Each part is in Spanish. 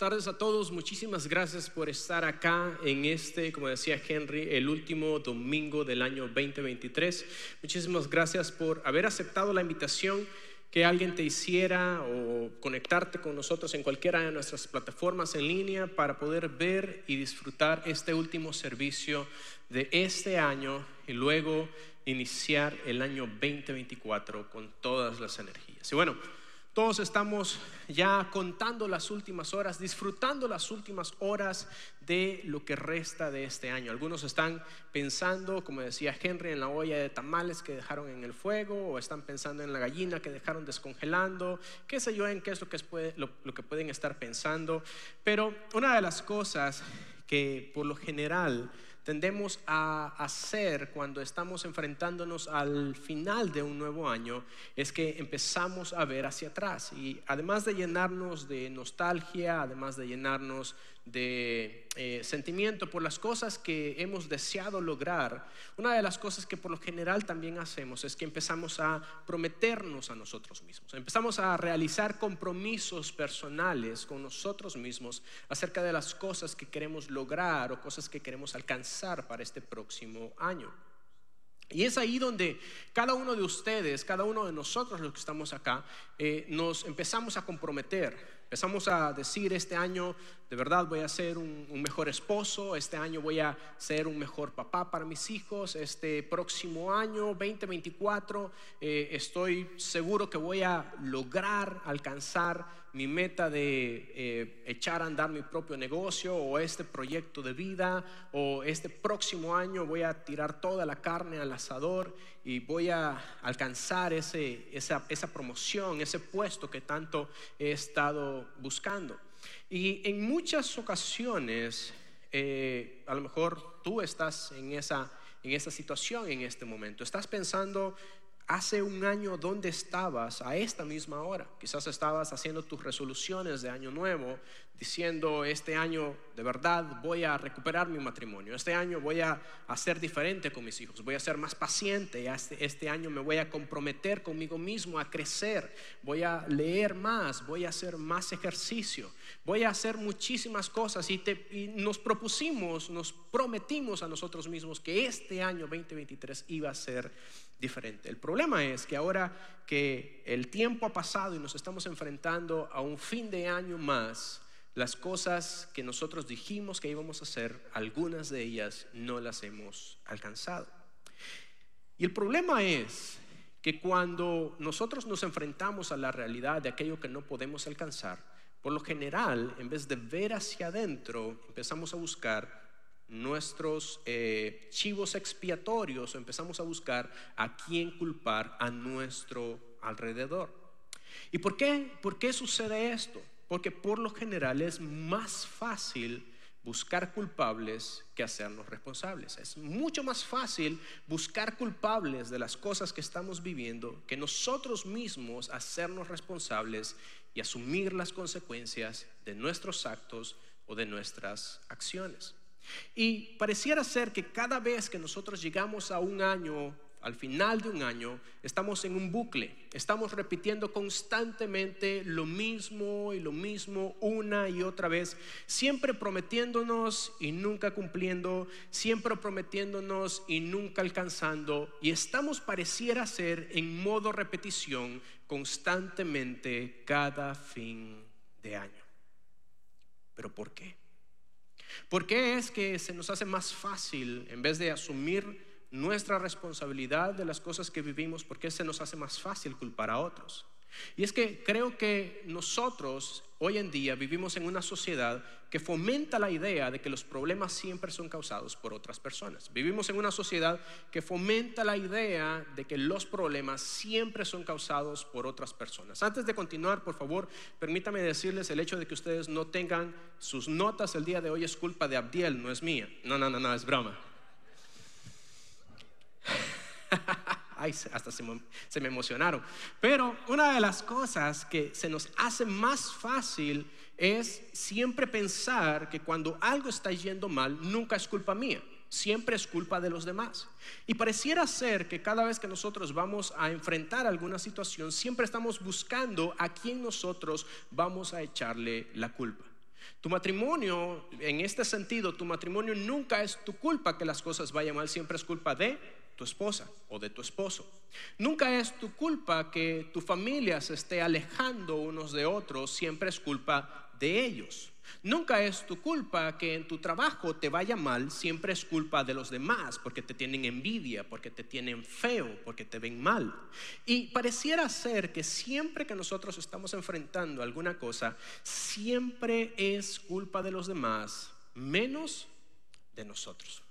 Tardes a todos. Muchísimas gracias por estar acá en este, como decía Henry, el último domingo del año 2023. Muchísimas gracias por haber aceptado la invitación que alguien te hiciera o conectarte con nosotros en cualquiera de nuestras plataformas en línea para poder ver y disfrutar este último servicio de este año y luego iniciar el año 2024 con todas las energías. Y bueno, todos estamos ya contando las últimas horas, disfrutando las últimas horas de lo que resta de este año. Algunos están pensando, como decía Henry, en la olla de tamales que dejaron en el fuego, o están pensando en la gallina que dejaron descongelando, qué sé yo, en qué es lo que, lo que pueden estar pensando. Pero una de las cosas que por lo general tendemos a hacer cuando estamos enfrentándonos al final de un nuevo año es que empezamos a ver hacia atrás. Y además de llenarnos de nostalgia, además de llenarnos de eh, sentimiento por las cosas que hemos deseado lograr, una de las cosas que por lo general también hacemos es que empezamos a prometernos a nosotros mismos, empezamos a realizar compromisos personales con nosotros mismos acerca de las cosas que queremos lograr o cosas que queremos alcanzar para este próximo año. Y es ahí donde cada uno de ustedes, cada uno de nosotros los que estamos acá, eh, nos empezamos a comprometer Empezamos a decir, este año de verdad voy a ser un, mejor esposo, este año voy a ser un mejor papá para mis hijos, este próximo año 2024 eh, estoy seguro que voy a lograr alcanzar mi meta de eh, echar a andar mi propio negocio o este proyecto de vida o este próximo año voy a tirar toda la carne al asador y voy a alcanzar ese, esa, esa promoción, ese puesto que tanto he estado buscando. Y en muchas ocasiones, eh, a lo mejor tú estás en esa, en esa situación en este momento. Estás pensando, hace un año, ¿dónde estabas a esta misma hora? Quizás estabas haciendo tus resoluciones de año nuevo, diciendo, este año de verdad voy a recuperar mi matrimonio, este año voy a hacer diferente con mis hijos, voy a ser más paciente, este, este año me voy a comprometer conmigo mismo a crecer, voy a leer más, voy a hacer más ejercicio, voy a hacer muchísimas cosas y, te, y nos propusimos, nos prometimos a nosotros mismos que este año 2023 iba a ser diferente. El problema es que ahora que el tiempo ha pasado y nos estamos enfrentando a un fin de año más, las cosas que nosotros dijimos que íbamos a hacer, algunas de ellas no las hemos alcanzado. Y el problema es que cuando nosotros nos enfrentamos a la realidad de aquello que no podemos alcanzar, por lo general, en vez de ver hacia adentro, empezamos a buscar nuestros eh, chivos expiatorios empezamos a buscar a quién culpar a nuestro alrededor. ¿Y por qué? ¿Por qué sucede esto? Porque por lo general es más fácil buscar culpables que hacernos responsables. Es mucho más fácil buscar culpables de las cosas que estamos viviendo que nosotros mismos hacernos responsables y asumir las consecuencias de nuestros actos o de nuestras acciones. Y pareciera ser que cada vez que nosotros llegamos a un año, al final de un año, estamos en un bucle, estamos repitiendo constantemente lo mismo y lo mismo una y otra vez, siempre prometiéndonos y nunca cumpliendo, siempre prometiéndonos y nunca alcanzando, y estamos pareciera ser en modo repetición constantemente cada fin de año. ¿Pero por qué? ¿Por qué es que se nos hace más fácil, en vez de asumir nuestra responsabilidad de las cosas que vivimos, por qué se nos hace más fácil culpar a otros? Y es que creo que nosotros hoy en día vivimos en una sociedad que fomenta la idea de que los problemas siempre son causados por otras personas. Vivimos en una sociedad que fomenta la idea de que los problemas siempre son causados por otras personas. Antes de continuar, por favor, permítame decirles el hecho de que ustedes no tengan sus notas el día de hoy es culpa de Abdiel, no es mía. No, no, no, no, es broma. Ay, hasta se me, emocionaron. Pero una de las cosas que se nos hace más fácil es siempre pensar que cuando algo está yendo mal, nunca es culpa mía siempre es culpa de los demás. Y pareciera ser que cada vez que nosotros vamos a enfrentar alguna situación, siempre estamos buscando a quién nosotros vamos a echarle la culpa. Tu matrimonio, en este sentido, tu matrimonio nunca es tu culpa que las cosas vayan mal, siempre es culpa de tu esposa o de tu esposo. Nunca es tu culpa que tu familia se esté alejando unos de otros, siempre es culpa de ellos. Nunca es tu culpa que en tu trabajo te vaya mal, siempre es culpa de los demás, porque te tienen envidia, porque te tienen feo, porque te ven mal. Y pareciera ser que siempre que nosotros estamos enfrentando alguna cosa, siempre es culpa de los demás, menos de nosotros.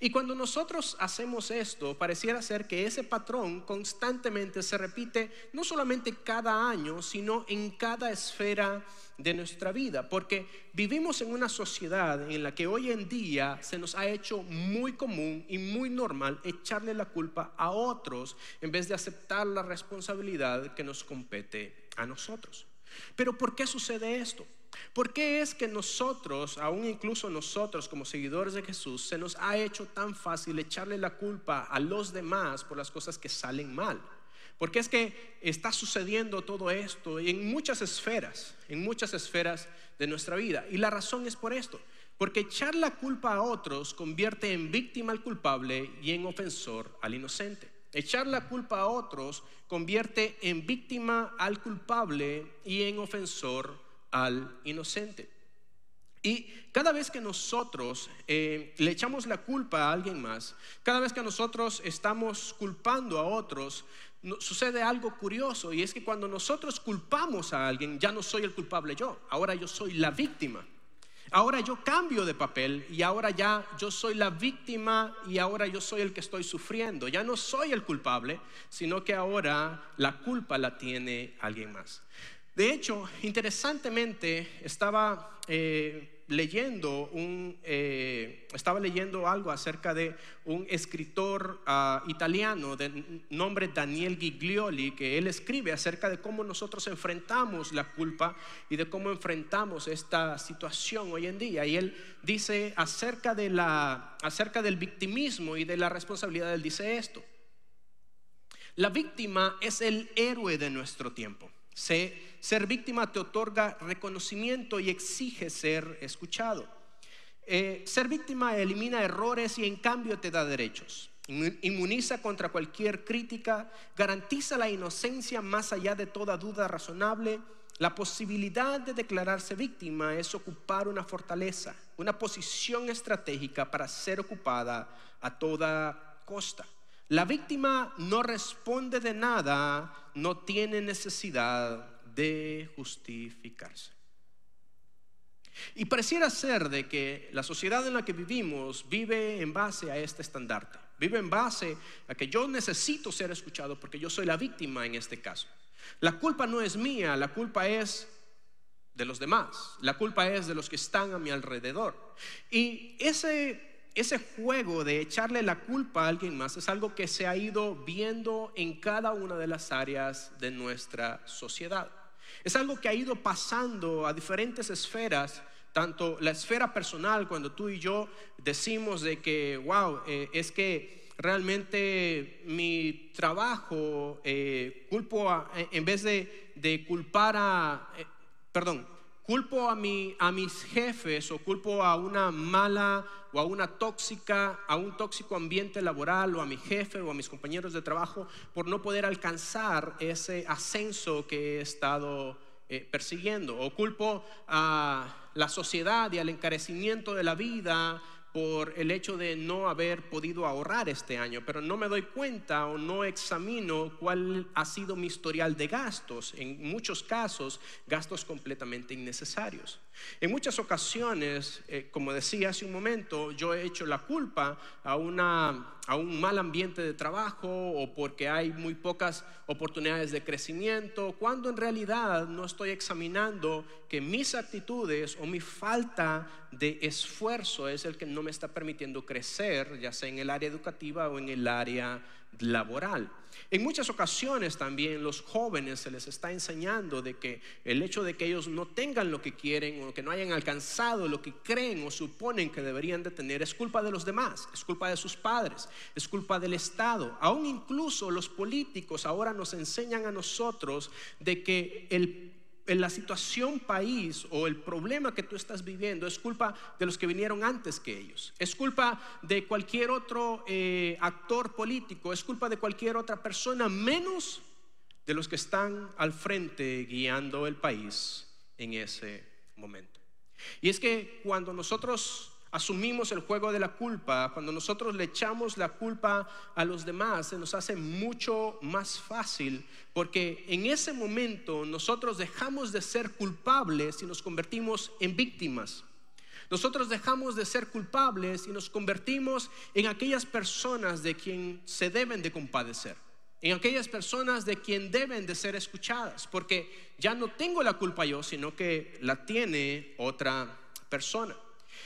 Y cuando nosotros hacemos esto, pareciera ser que ese patrón constantemente se repite no solamente cada año, sino en cada esfera de nuestra vida, porque vivimos en una sociedad en la que hoy en día se nos ha hecho muy común y muy normal echarle la culpa a otros en vez de aceptar la responsabilidad que nos compete a nosotros. Pero ¿por qué sucede esto? ¿Por qué es que nosotros, aún incluso nosotros como seguidores de Jesús, se nos ha hecho tan fácil echarle la culpa a los demás por las cosas que salen mal? Porque es que está sucediendo todo esto en muchas esferas, en muchas esferas de nuestra vida. Y la razón es por esto. Porque echar la culpa a otros convierte en víctima al culpable y en ofensor al inocente. Echar la culpa a otros convierte en víctima al culpable y en ofensor al inocente. Y cada vez que nosotros eh, le echamos la culpa a alguien más, cada vez que nosotros estamos culpando a otros, sucede algo curioso y es que cuando nosotros culpamos a alguien, ya no soy el culpable yo, ahora yo soy la víctima. Ahora yo cambio de papel y ahora ya yo soy la víctima y ahora yo soy el que estoy sufriendo. Ya no soy el culpable, sino que ahora la culpa la tiene alguien más. De hecho, interesantemente, estaba eh, leyendo un, eh, estaba leyendo algo acerca de un escritor ah, italiano de nombre Daniel Giglioli, que él escribe acerca de cómo nosotros enfrentamos la culpa y de cómo enfrentamos esta situación hoy en día. Y él dice acerca, de la, acerca del victimismo y de la responsabilidad, él dice esto. La víctima es el héroe de nuestro tiempo. Ser víctima te otorga reconocimiento y exige ser escuchado. Eh, ser víctima elimina errores y en cambio te da derechos. Inmuniza contra cualquier crítica, garantiza la inocencia más allá de toda duda razonable. La posibilidad de declararse víctima es ocupar una fortaleza, una posición estratégica para ser ocupada a toda costa. La víctima no responde de nada, no tiene necesidad de justificarse. Y pareciera ser de que la sociedad en la que vivimos vive en base a este estandarte, vive en base a que yo necesito ser escuchado porque yo soy la víctima en este caso. La culpa no es mía, la culpa es de los demás, la culpa es de los que están a mi alrededor. Y ese ese juego de echarle la culpa a alguien más es algo que se ha ido viendo en cada una de las áreas de nuestra sociedad. Es algo que ha ido pasando a diferentes esferas, tanto la esfera personal, cuando tú y yo decimos de que, wow, eh, es que realmente mi trabajo, eh, culpo a, en vez de, de culpar a, eh, perdón, culpo a, mi, a mis jefes o culpo a una mala o a una tóxica, a un tóxico ambiente laboral o a mi jefe o a mis compañeros de trabajo por no poder alcanzar ese ascenso que he estado eh, persiguiendo. O culpo a la sociedad y al encarecimiento de la vida por el hecho de no haber podido ahorrar este año, pero no me doy cuenta o no examino cuál ha sido mi historial de gastos, en muchos casos gastos completamente innecesarios. En muchas ocasiones, eh, como decía hace un momento, yo he hecho la culpa a, una, a un mal ambiente de trabajo o porque hay muy pocas oportunidades de crecimiento, cuando en realidad no estoy examinando que mis actitudes o mi falta de esfuerzo es el que no me está permitiendo crecer, ya sea en el área educativa o en el área laboral. En muchas ocasiones también los jóvenes se les está enseñando de que el hecho de que ellos no tengan lo que quieren o que no hayan alcanzado lo que creen o suponen que deberían de tener es culpa de los demás, es culpa de sus padres, es culpa del Estado. Aún incluso los políticos ahora nos enseñan a nosotros de que el la situación país o el problema que tú estás viviendo es culpa de los que vinieron antes que ellos. Es culpa de cualquier otro eh, actor político. Es culpa de cualquier otra persona menos de los que están al frente guiando el país en ese momento. Y es que cuando nosotros asumimos el juego de la culpa, cuando nosotros le echamos la culpa a los demás, se nos hace mucho más fácil, porque en ese momento nosotros dejamos de ser culpables y nos convertimos en víctimas. Nosotros dejamos de ser culpables y nos convertimos en aquellas personas de quien se deben de compadecer en aquellas personas de quien deben de ser escuchadas, porque ya no tengo la culpa yo, sino que la tiene otra persona.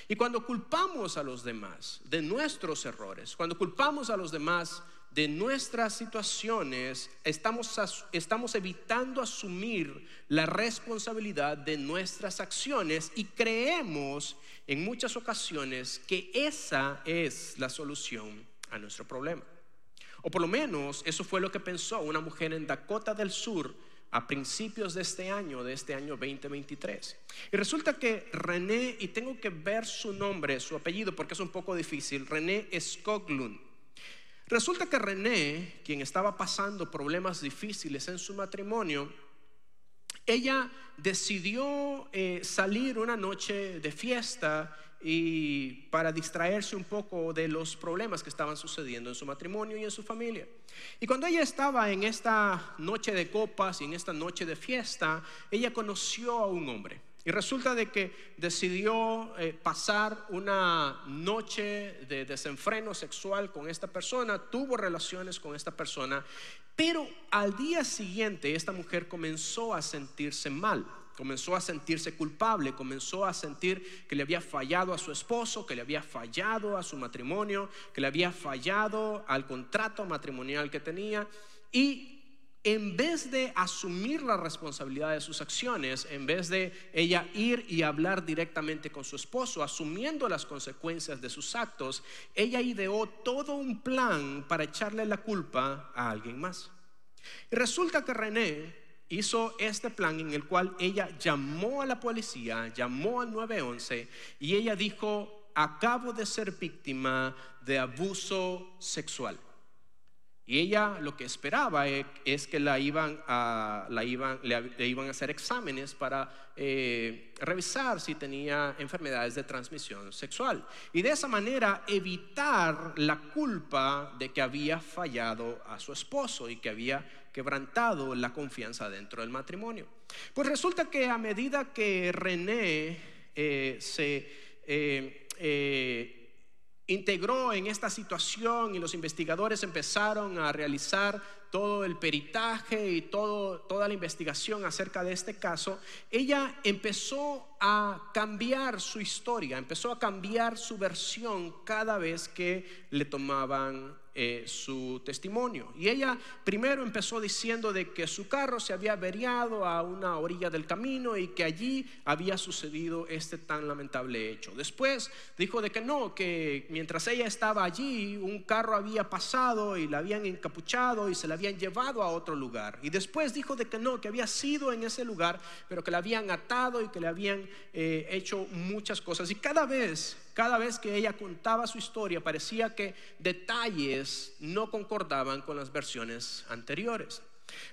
Y cuando culpamos a los demás de nuestros errores, cuando culpamos a los demás de nuestras situaciones, estamos, estamos evitando asumir la responsabilidad de nuestras acciones y creemos en muchas ocasiones que esa es la solución a nuestro problema. O por lo menos eso fue lo que pensó una mujer en Dakota del Sur a principios de este año, de este año 2023. Y resulta que René, y tengo que ver su nombre, su apellido, porque es un poco difícil, René Skoglund. Resulta que René, quien estaba pasando problemas difíciles en su matrimonio, ella decidió eh, salir una noche de fiesta y para distraerse un poco de los problemas que estaban sucediendo en su matrimonio y en su familia. Y cuando ella estaba en esta noche de copas y en esta noche de fiesta, ella conoció a un hombre. Y resulta de que decidió eh, pasar una noche de desenfreno sexual con esta persona, tuvo relaciones con esta persona, pero al día siguiente esta mujer comenzó a sentirse mal comenzó a sentirse culpable, comenzó a sentir que le había fallado a su esposo, que le había fallado a su matrimonio, que le había fallado al contrato matrimonial que tenía y en vez de asumir la responsabilidad de sus acciones, en vez de ella ir y hablar directamente con su esposo, asumiendo las consecuencias de sus actos, ella ideó todo un plan para echarle la culpa a alguien más. Y resulta que René hizo este plan en el cual ella llamó a la policía, llamó al 911 y ella dijo, acabo de ser víctima de abuso sexual. Y ella lo que esperaba e, es que la iban a, la iban, le, iban a hacer exámenes para eh, revisar si tenía enfermedades de transmisión sexual. Y de esa manera evitar la culpa de que había fallado a su esposo y que había quebrantado la confianza dentro del matrimonio. Pues resulta que a medida que René eh, se... Eh, integró en esta situación y los investigadores empezaron a realizar todo el peritaje y todo, toda la investigación acerca de este caso, ella empezó a cambiar su historia, empezó a cambiar su versión cada vez que le tomaban eh, su testimonio. Y ella primero empezó diciendo de que su carro se había averiado a una orilla del camino y que allí había sucedido este tan lamentable hecho. Después dijo de que no, que mientras ella estaba allí, un carro había pasado y la habían encapuchado y se la habían llevado a otro lugar. Y después dijo de que no, que había sido en ese lugar, pero que la habían atado y que le habían eh, hecho muchas cosas. Y cada vez cada vez que ella contaba su historia parecía que detalles no concordaban con las versiones anteriores.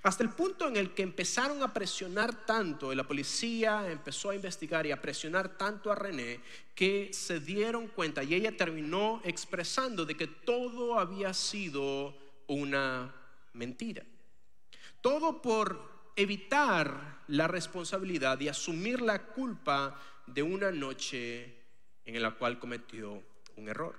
Hasta el punto en el que empezaron a presionar tanto, y la policía empezó a investigar y a presionar tanto a René, que se dieron cuenta y ella terminó expresando de que todo había sido una mentira. Todo por evitar la responsabilidad y asumir la culpa de una noche en la cual cometió un error.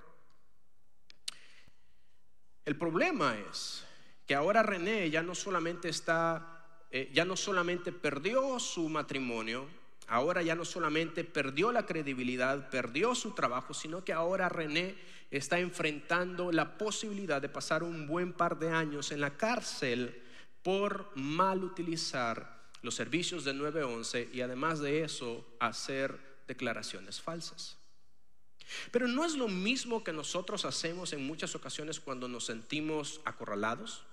El problema es que ahora René ya no solamente está, eh, ya no solamente perdió su matrimonio, ahora ya no solamente perdió la credibilidad, perdió su trabajo, sino que ahora René está enfrentando la posibilidad de pasar un buen par de años en la cárcel por mal utilizar los servicios de 911 y además de eso hacer declaraciones falsas. Pero no es lo mismo que nosotros hacemos en muchas ocasiones cuando nos sentimos acorralados.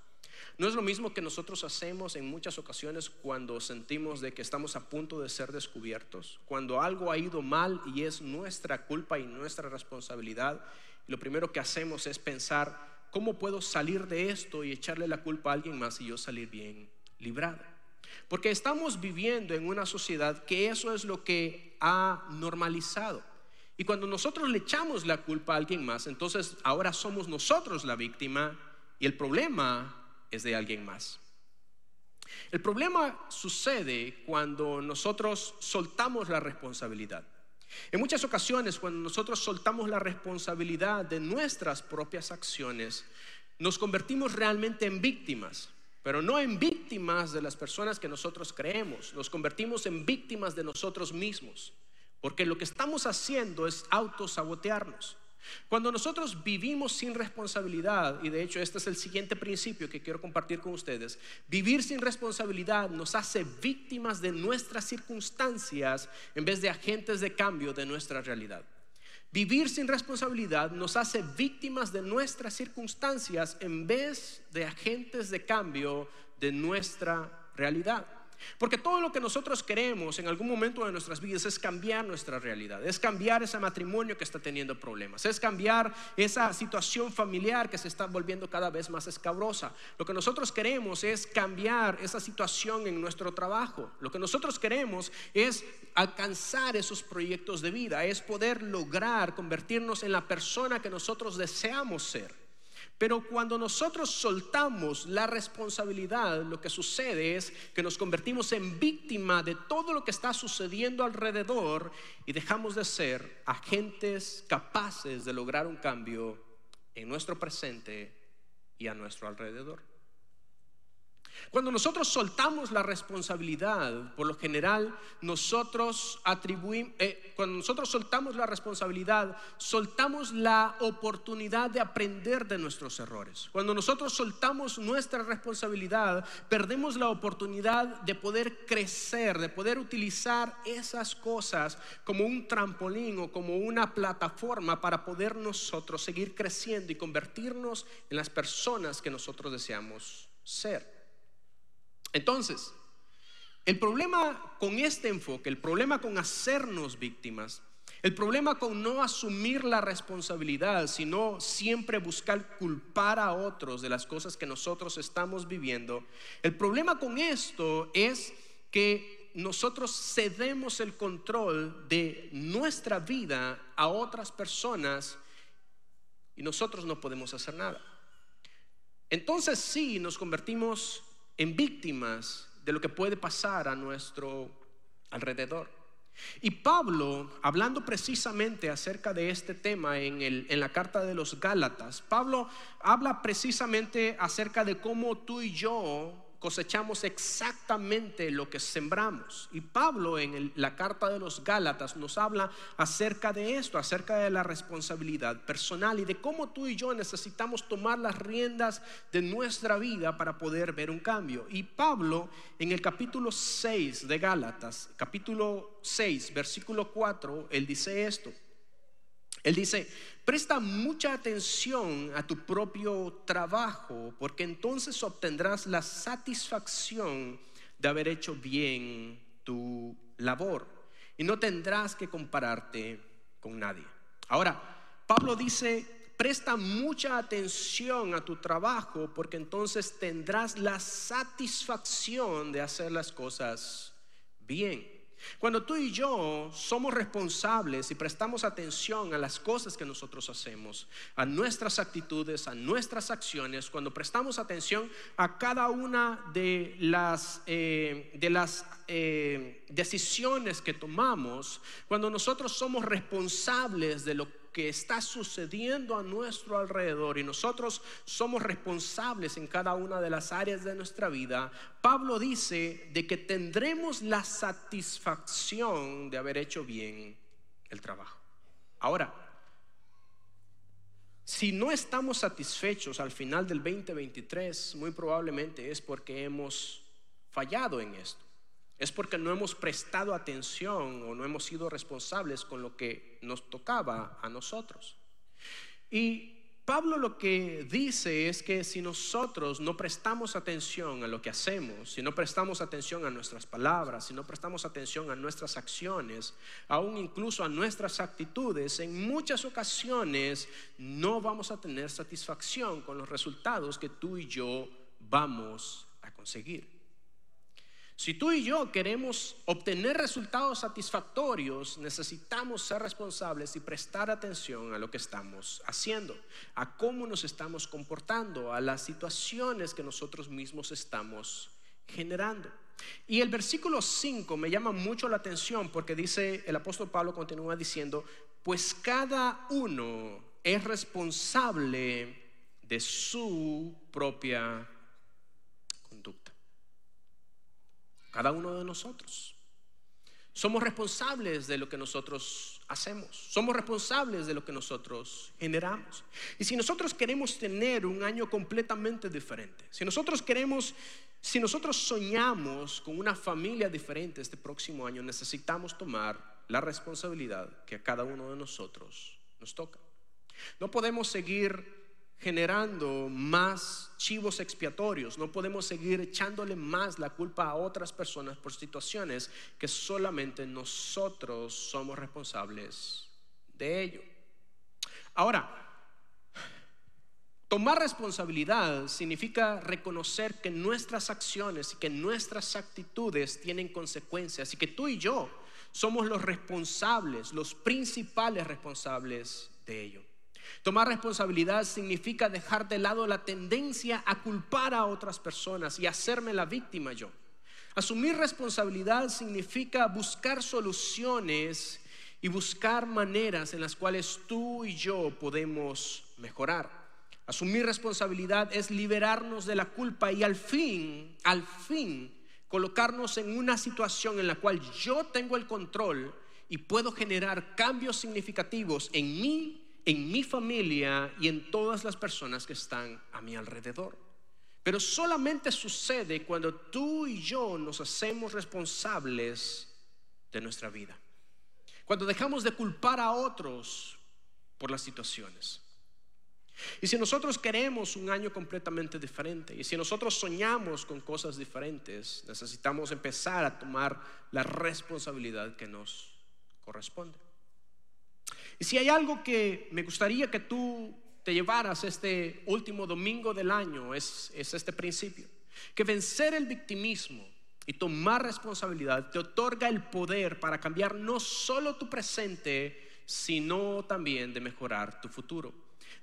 No es lo mismo que nosotros hacemos en muchas ocasiones cuando sentimos de que estamos a punto de ser descubiertos, cuando algo ha ido mal y es nuestra culpa y nuestra responsabilidad. lo primero que hacemos es pensar, ¿cómo puedo salir de esto y echarle la culpa a alguien más y yo salir bien librado? Porque estamos viviendo en una sociedad que eso es lo que ha normalizado. Y cuando nosotros le echamos la culpa a alguien más, entonces ahora somos nosotros la víctima y el problema es de alguien más. El problema sucede cuando nosotros soltamos la responsabilidad. En muchas ocasiones, cuando nosotros soltamos la responsabilidad de nuestras propias acciones, nos convertimos realmente en víctimas, pero no en víctimas de las personas que nosotros creemos, nos convertimos en víctimas de nosotros mismos, porque lo que estamos haciendo es autosabotearnos. Cuando nosotros vivimos sin responsabilidad, y de hecho este es el siguiente principio que quiero compartir con ustedes, vivir sin responsabilidad nos hace víctimas de nuestras circunstancias en vez de agentes de cambio de nuestra realidad. Vivir sin responsabilidad nos hace víctimas de nuestras circunstancias en vez de agentes de cambio de nuestra realidad. Porque todo lo que nosotros queremos en algún momento de nuestras vidas es cambiar nuestra realidad, es cambiar ese matrimonio que está teniendo problemas, es cambiar esa situación familiar que se está volviendo cada vez más escabrosa. Lo que nosotros queremos es cambiar esa situación en nuestro trabajo. Lo que nosotros queremos es alcanzar esos proyectos de vida, es poder lograr convertirnos en la persona que nosotros deseamos ser. Pero cuando nosotros soltamos la responsabilidad, lo que sucede es que nos convertimos en víctima de todo lo que está sucediendo alrededor y dejamos de ser agentes capaces de lograr un cambio en nuestro presente y a nuestro alrededor. Cuando nosotros soltamos la responsabilidad, por lo general nosotros atribuimos, eh, cuando nosotros soltamos la responsabilidad, soltamos la oportunidad de aprender de nuestros errores. Cuando nosotros soltamos nuestra responsabilidad, perdemos la oportunidad de poder crecer, de poder utilizar esas cosas como un trampolín o como una plataforma para poder nosotros seguir creciendo y convertirnos en las personas que nosotros deseamos ser. Entonces, el problema con este enfoque, el problema con hacernos víctimas, el problema con no asumir la responsabilidad, sino siempre buscar culpar a otros de las cosas que nosotros estamos viviendo, el problema con esto es que nosotros cedemos el control de nuestra vida a otras personas y nosotros no podemos hacer nada. Entonces sí nos convertimos en víctimas de lo que puede pasar a nuestro alrededor. Y Pablo, hablando precisamente acerca de este tema en, en, la carta de los Gálatas, Pablo habla precisamente acerca de cómo tú y yo cosechamos exactamente lo que sembramos. Y Pablo en la carta de los Gálatas nos habla acerca de esto, acerca de la responsabilidad personal y de cómo tú y yo necesitamos tomar las riendas de nuestra vida para poder ver un cambio. Y Pablo en el capítulo 6 de Gálatas, capítulo 6, versículo 4, él dice esto. Él dice, presta mucha atención a tu propio trabajo, porque entonces obtendrás la satisfacción de haber hecho bien tu labor y no tendrás que compararte con nadie. Ahora, Pablo dice, presta mucha atención a tu trabajo, porque entonces tendrás la satisfacción de hacer las cosas bien. Cuando tú y yo somos responsables y prestamos atención a las cosas que nosotros hacemos, a nuestras actitudes, a nuestras acciones, cuando prestamos atención a cada una de las, eh, de las eh, decisiones que tomamos, cuando nosotros somos responsables de lo que está sucediendo a nuestro alrededor y nosotros somos responsables en cada una de las áreas de nuestra vida, Pablo dice de que tendremos la satisfacción de haber hecho bien el trabajo. Ahora, si no estamos satisfechos al final del 2023, muy probablemente es porque hemos fallado en esto es porque no hemos prestado atención o no hemos sido responsables con lo que nos tocaba a nosotros. Y Pablo lo que dice es que si nosotros no prestamos atención a lo que hacemos, si no prestamos atención a nuestras palabras, si no prestamos atención a nuestras acciones, aún incluso a nuestras actitudes, en muchas ocasiones no vamos a tener satisfacción con los resultados que tú y yo vamos a conseguir. Si tú y yo queremos obtener resultados satisfactorios, necesitamos ser responsables y prestar atención a lo que estamos haciendo, a cómo nos estamos comportando, a las situaciones que nosotros mismos estamos generando. Y el versículo 5 me llama mucho la atención porque dice, el apóstol Pablo continúa diciendo, pues cada uno es responsable de su propia cada uno de nosotros. Somos responsables de lo que nosotros hacemos. Somos responsables de lo que nosotros generamos. Y si nosotros queremos tener un año completamente diferente, si nosotros queremos, si nosotros soñamos con una familia diferente este próximo año, necesitamos tomar la responsabilidad que a cada uno de nosotros nos toca. No podemos seguir generando más chivos expiatorios. No podemos seguir echándole más la culpa a otras personas por situaciones que solamente nosotros somos responsables de ello. Ahora, tomar responsabilidad significa reconocer que nuestras acciones y que nuestras actitudes tienen consecuencias y que tú y yo somos los responsables, los principales responsables de ello. Tomar responsabilidad significa dejar de lado la tendencia a culpar a otras personas y hacerme la víctima yo. Asumir responsabilidad significa buscar soluciones y buscar maneras en las cuales tú y yo podemos mejorar. Asumir responsabilidad es liberarnos de la culpa y al fin, al fin, colocarnos en una situación en la cual yo tengo el control y puedo generar cambios significativos en mí en mi familia y en todas las personas que están a mi alrededor. Pero solamente sucede cuando tú y yo nos hacemos responsables de nuestra vida. Cuando dejamos de culpar a otros por las situaciones. Y si nosotros queremos un año completamente diferente, y si nosotros soñamos con cosas diferentes, necesitamos empezar a tomar la responsabilidad que nos corresponde. Y si hay algo que me gustaría que tú te llevaras este último domingo del año, es, este principio. Que vencer el victimismo y tomar responsabilidad te otorga el poder para cambiar no solo tu presente, sino también de mejorar tu futuro.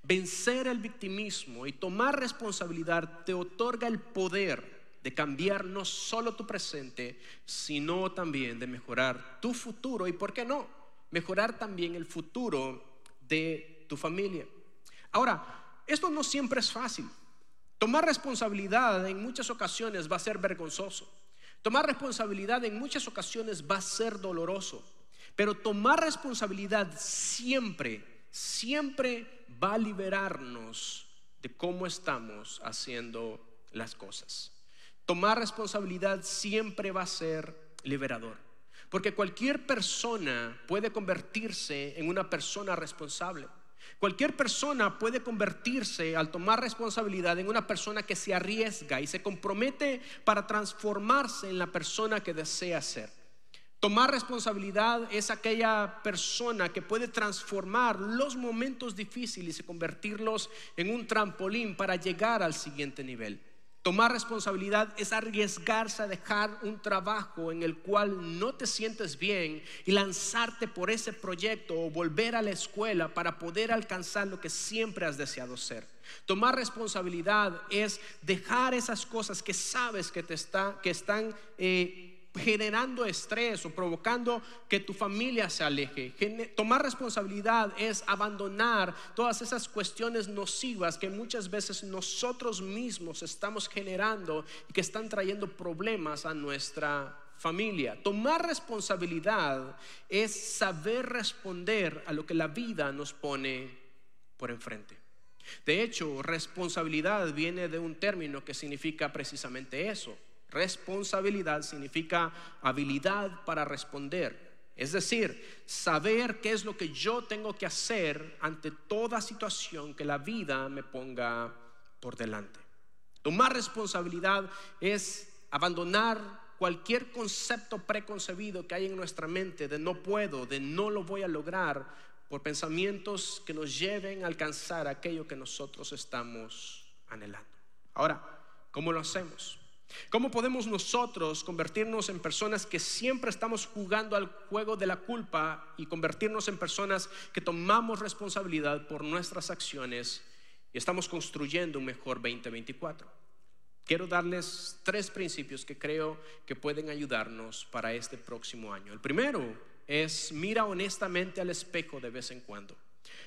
Vencer el victimismo y tomar responsabilidad te otorga el poder de cambiar no solo tu presente, sino también de mejorar tu futuro. ¿Y por qué no? Mejorar también el futuro de tu familia. Ahora, esto no siempre es fácil. Tomar responsabilidad en muchas ocasiones va a ser vergonzoso. Tomar responsabilidad en muchas ocasiones va a ser doloroso. Pero tomar responsabilidad siempre, siempre va a liberarnos de cómo estamos haciendo las cosas. Tomar responsabilidad siempre va a ser liberador. Porque cualquier persona puede convertirse en una persona responsable. Cualquier persona puede convertirse al tomar responsabilidad en una persona que se arriesga y se compromete para transformarse en la persona que desea ser. Tomar responsabilidad es aquella persona que puede transformar los momentos difíciles y convertirlos en un trampolín para llegar al siguiente nivel. Tomar responsabilidad es arriesgarse a dejar un trabajo en el cual no te sientes bien y lanzarte por ese proyecto o volver a la escuela para poder alcanzar lo que siempre has deseado ser. Tomar responsabilidad es dejar esas cosas que sabes que te está, que están eh, generando estrés o provocando que tu familia se aleje. Tomar responsabilidad es abandonar todas esas cuestiones nocivas que muchas veces nosotros mismos estamos generando y que están trayendo problemas a nuestra familia. Tomar responsabilidad es saber responder a lo que la vida nos pone por enfrente. De hecho, responsabilidad viene de un término que significa precisamente eso, Responsabilidad significa habilidad para responder, Es decir, saber qué es lo que yo tengo que hacer ante toda situación que la vida me ponga por delante. Tomar responsabilidad es abandonar cualquier concepto preconcebido que hay en nuestra mente de no puedo, de no lo voy a lograr, por pensamientos que nos lleven a alcanzar aquello que nosotros estamos anhelando. Ahora, ¿cómo lo hacemos? ¿Cómo podemos nosotros convertirnos en personas que siempre estamos jugando al juego de la culpa y convertirnos en personas que tomamos responsabilidad por nuestras acciones y estamos construyendo un mejor 2024? Quiero darles tres principios que creo que pueden ayudarnos para este próximo año. El primero es mira honestamente al espejo de vez en cuando.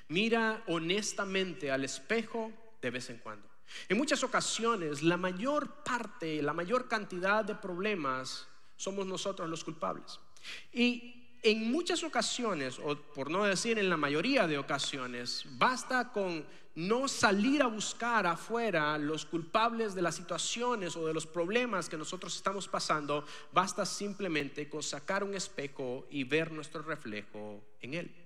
Mira honestamente al espejo de vez en cuando. En muchas ocasiones, la mayor parte, la mayor cantidad de problemas somos nosotros los culpables. Y en muchas ocasiones, o por no decir en la mayoría de ocasiones, basta con no salir a buscar afuera los culpables de las situaciones o de los problemas que nosotros estamos pasando, basta simplemente con sacar un espejo y ver nuestro reflejo en él.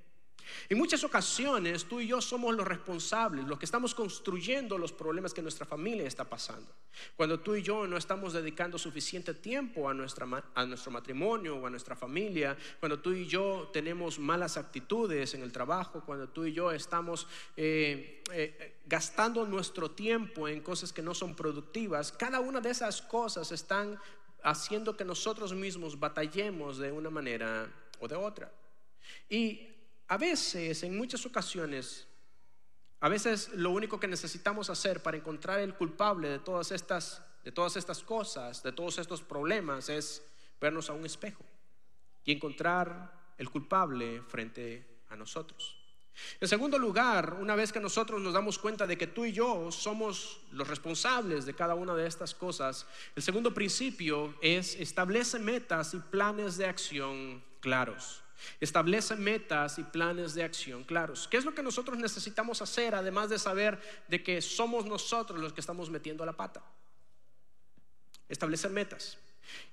En muchas ocasiones tú y yo somos los responsables, los que estamos construyendo los problemas que nuestra familia está pasando. Cuando tú y yo no estamos dedicando suficiente tiempo a, nuestra, a nuestro matrimonio o a nuestra familia, cuando tú y yo tenemos malas actitudes en el trabajo, cuando tú y yo estamos eh, eh, gastando nuestro tiempo en cosas que no son productivas, cada una de esas cosas están haciendo que nosotros mismos batallemos de una manera o de otra. Y a veces, en muchas ocasiones, a veces lo único que necesitamos hacer para encontrar el culpable de todas estas, de todas estas cosas, de todos estos problemas, es vernos a un espejo y encontrar el culpable frente a nosotros. En segundo lugar, una vez que nosotros nos damos cuenta de que tú y yo somos los responsables de cada una de estas cosas, el segundo principio es establece metas y planes de acción claros. Establece metas y planes de acción claros. ¿Qué es lo que nosotros necesitamos hacer además de saber de que somos nosotros los que estamos metiendo la pata? Establecer metas.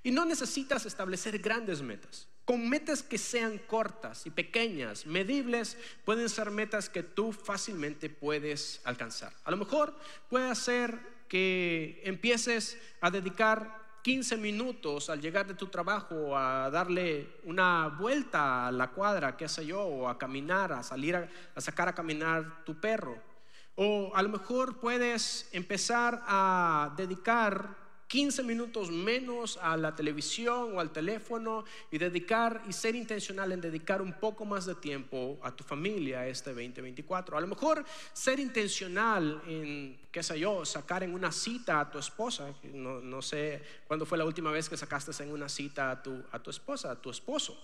Y no necesitas establecer grandes metas. Con metas que sean cortas y pequeñas, medibles, pueden ser metas que tú fácilmente puedes alcanzar. A lo mejor puede ser que empieces a dedicar 15 minutos al llegar de tu trabajo a darle una vuelta a la cuadra, qué sé yo, o a caminar, a salir a, a sacar a caminar tu perro. O a lo mejor puedes empezar a dedicar 15 minutos menos a la televisión o al teléfono y dedicar y ser intencional en dedicar un poco más de tiempo a tu familia este 2024. A lo mejor ser intencional en, qué sé yo, sacar en una cita a tu esposa. No, no sé cuándo fue la última vez que sacaste en una cita a tu, a tu esposa, a tu esposo.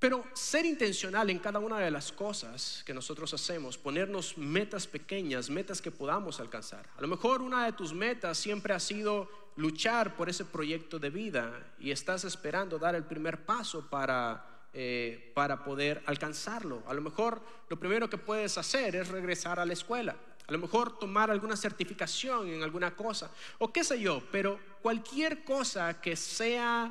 Pero ser intencional en cada una de las cosas que nosotros hacemos, ponernos metas pequeñas, metas que podamos alcanzar. A lo mejor una de tus metas siempre ha sido luchar por ese proyecto de vida y estás esperando dar el primer paso para, eh, para poder alcanzarlo. A lo mejor lo primero que puedes hacer es regresar a la escuela. A lo mejor tomar alguna certificación en alguna cosa o qué sé yo, pero cualquier cosa que sea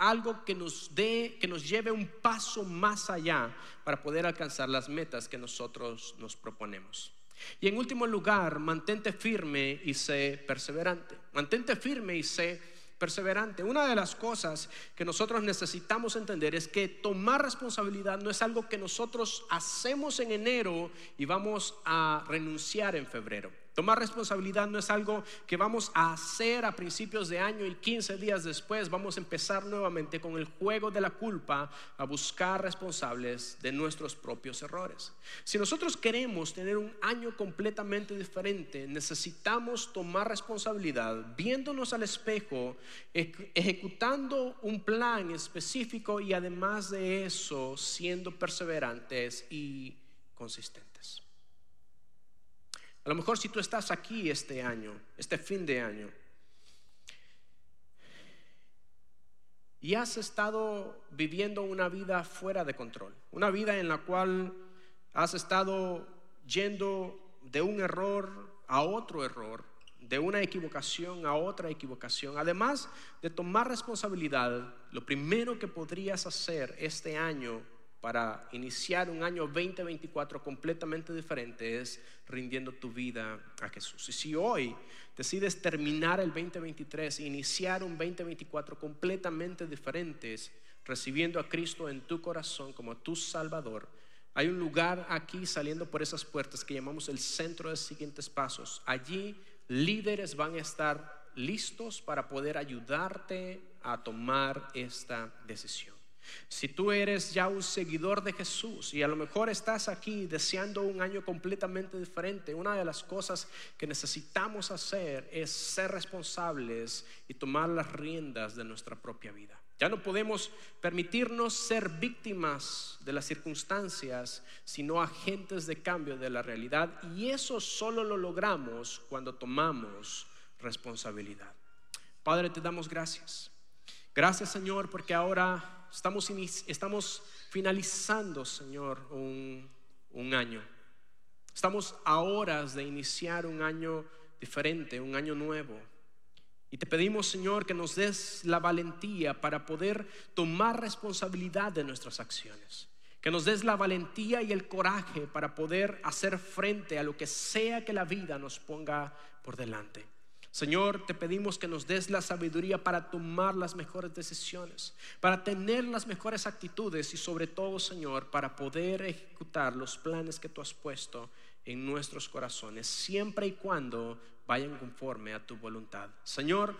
algo que nos dé, que nos lleve un paso más allá para poder alcanzar las metas que nosotros nos proponemos. Y en último lugar, mantente firme y sé perseverante. Mantente firme y sé perseverante. Una de las cosas que nosotros necesitamos entender es que tomar responsabilidad no es algo que nosotros hacemos en enero y vamos a renunciar en febrero. Tomar responsabilidad no es algo que vamos a hacer a principios de año y 15 días después vamos a empezar nuevamente con el juego de la culpa a buscar responsables de nuestros propios errores. Si nosotros queremos tener un año completamente diferente, necesitamos tomar responsabilidad viéndonos al espejo, ejecutando un plan específico y además de eso siendo perseverantes y consistentes. A lo mejor si tú estás aquí este año, este fin de año, y has estado viviendo una vida fuera de control, una vida en la cual has estado yendo de un error a otro error, de una equivocación a otra equivocación, además de tomar responsabilidad, lo primero que podrías hacer este año para iniciar un año 2024 completamente diferente es rindiendo tu vida a Jesús. Y si hoy decides terminar el 2023 e iniciar un 2024 completamente diferente, recibiendo a Cristo en tu corazón como tu Salvador, hay un lugar aquí saliendo por esas puertas que llamamos el centro de siguientes pasos. Allí líderes van a estar listos para poder ayudarte a tomar esta decisión. Si tú eres ya un seguidor de Jesús y a lo mejor estás aquí deseando un año completamente diferente, una de las cosas que necesitamos hacer es ser responsables y tomar las riendas de nuestra propia vida. Ya no podemos permitirnos ser víctimas de las circunstancias, sino agentes de cambio de la realidad. Y eso solo lo logramos cuando tomamos responsabilidad. Padre, te damos gracias. Gracias, Señor, porque ahora estamos, estamos finalizando, Señor, un, un año. Estamos a horas de iniciar un año diferente, un año nuevo. Y te pedimos, Señor, que nos des la valentía para poder tomar responsabilidad de nuestras acciones. Que nos des la valentía y el coraje para poder hacer frente a lo que sea que la vida nos ponga por delante. Señor, te pedimos que nos des la sabiduría para tomar las mejores decisiones, para tener las mejores actitudes y sobre todo, Señor, para poder ejecutar los planes que tú has puesto en nuestros corazones, siempre y cuando vayan conforme a tu voluntad. Señor,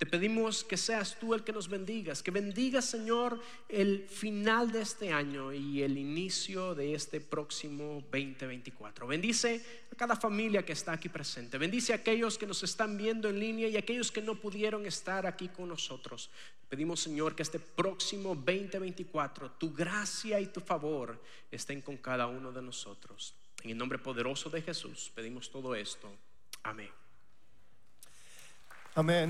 te pedimos que seas tú el que nos bendigas, que bendigas, Señor, el final de este año y el inicio de este próximo 2024. Bendice a cada familia que está aquí presente. Bendice a aquellos que nos están viendo en línea y a aquellos que no pudieron estar aquí con nosotros. Pedimos, Señor, que este próximo 2024 tu gracia y tu favor estén con cada uno de nosotros. En el nombre poderoso de Jesús pedimos todo esto. Amén. Amén.